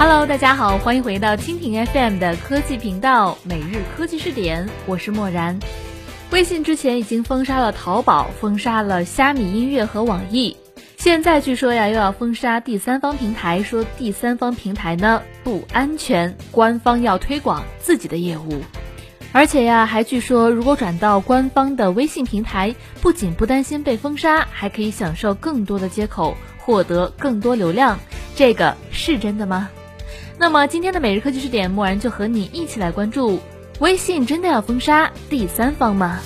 Hello，大家好，欢迎回到蜻蜓 FM 的科技频道每日科技视点，我是漠然。微信之前已经封杀了淘宝，封杀了虾米音乐和网易，现在据说呀又要封杀第三方平台，说第三方平台呢不安全，官方要推广自己的业务，而且呀还据说如果转到官方的微信平台，不仅不担心被封杀，还可以享受更多的接口，获得更多流量，这个是真的吗？那么今天的每日科技视点，默然就和你一起来关注：微信真的要封杀第三方吗？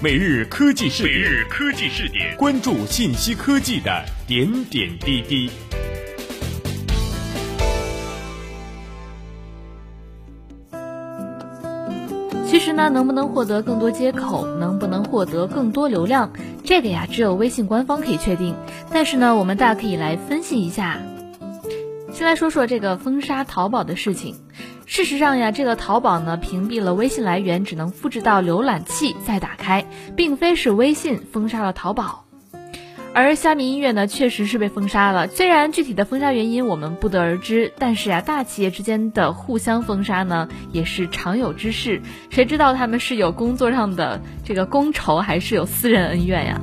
每日科技视点，每日科技视点，关注信息科技的点点滴滴。其实呢，能不能获得更多接口，能不能获得更多流量，这个呀，只有微信官方可以确定。但是呢，我们大可以来分析一下。先来说说这个封杀淘宝的事情。事实上呀，这个淘宝呢屏蔽了微信来源，只能复制到浏览器再打开，并非是微信封杀了淘宝。而虾米音乐呢，确实是被封杀了。虽然具体的封杀原因我们不得而知，但是呀，大企业之间的互相封杀呢，也是常有之事。谁知道他们是有工作上的这个公仇，还是有私人恩怨呀？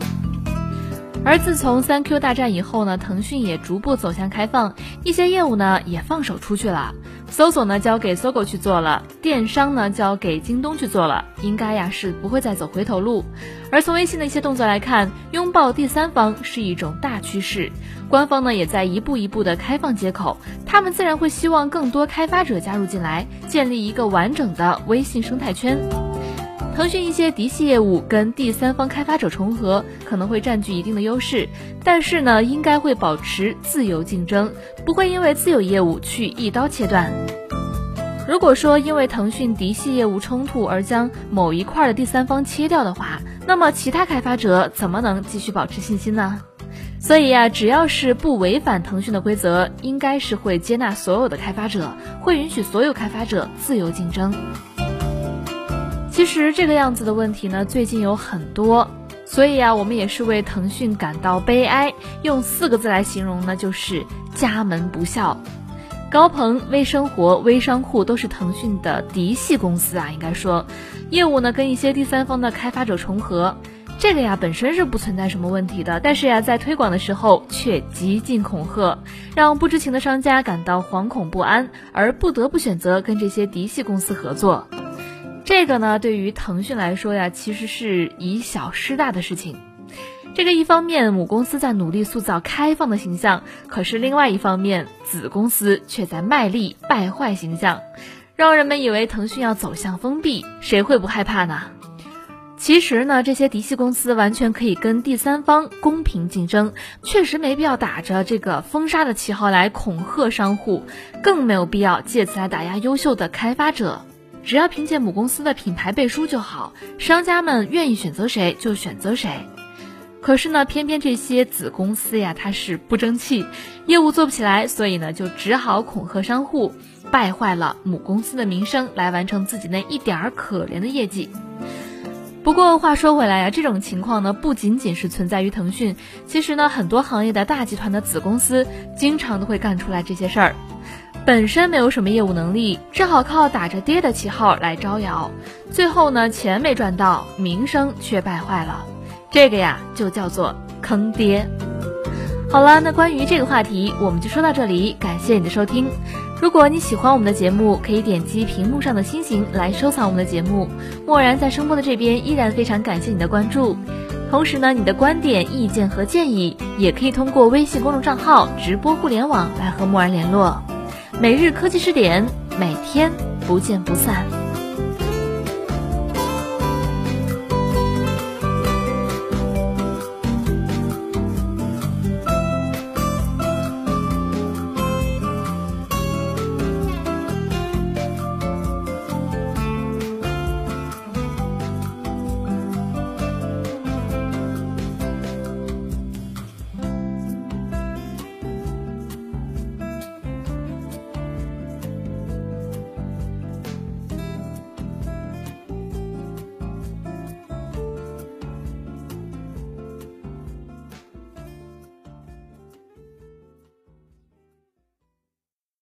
而自从三 Q 大战以后呢，腾讯也逐步走向开放，一些业务呢也放手出去了。搜索呢交给搜狗去做了，电商呢交给京东去做了，应该呀是不会再走回头路。而从微信的一些动作来看，拥抱第三方是一种大趋势，官方呢也在一步一步的开放接口，他们自然会希望更多开发者加入进来，建立一个完整的微信生态圈。腾讯一些嫡系业务跟第三方开发者重合，可能会占据一定的优势，但是呢，应该会保持自由竞争，不会因为自有业务去一刀切断。如果说因为腾讯嫡系业务冲突而将某一块的第三方切掉的话，那么其他开发者怎么能继续保持信心呢？所以呀，只要是不违反腾讯的规则，应该是会接纳所有的开发者，会允许所有开发者自由竞争。其实这个样子的问题呢，最近有很多，所以啊，我们也是为腾讯感到悲哀。用四个字来形容呢，就是家门不孝。高朋、微生活、微商户都是腾讯的嫡系公司啊，应该说，业务呢跟一些第三方的开发者重合，这个呀本身是不存在什么问题的，但是呀，在推广的时候却极尽恐吓，让不知情的商家感到惶恐不安，而不得不选择跟这些嫡系公司合作。这个呢，对于腾讯来说呀，其实是以小失大的事情。这个一方面，母公司在努力塑造开放的形象，可是另外一方面，子公司却在卖力败坏形象，让人们以为腾讯要走向封闭，谁会不害怕呢？其实呢，这些嫡系公司完全可以跟第三方公平竞争，确实没必要打着这个封杀的旗号来恐吓商户，更没有必要借此来打压优秀的开发者。只要凭借母公司的品牌背书就好，商家们愿意选择谁就选择谁。可是呢，偏偏这些子公司呀，它是不争气，业务做不起来，所以呢，就只好恐吓商户，败坏了母公司的名声，来完成自己那一点儿可怜的业绩。不过话说回来呀，这种情况呢，不仅仅是存在于腾讯，其实呢，很多行业的大集团的子公司，经常都会干出来这些事儿。本身没有什么业务能力，只好靠打着爹的旗号来招摇，最后呢钱没赚到，名声却败坏了，这个呀就叫做坑爹。好了，那关于这个话题我们就说到这里，感谢你的收听。如果你喜欢我们的节目，可以点击屏幕上的星星来收藏我们的节目。默然在声波的这边依然非常感谢你的关注，同时呢，你的观点、意见和建议也可以通过微信公众账号直播互联网来和默然联络。每日科技视点，每天不见不散。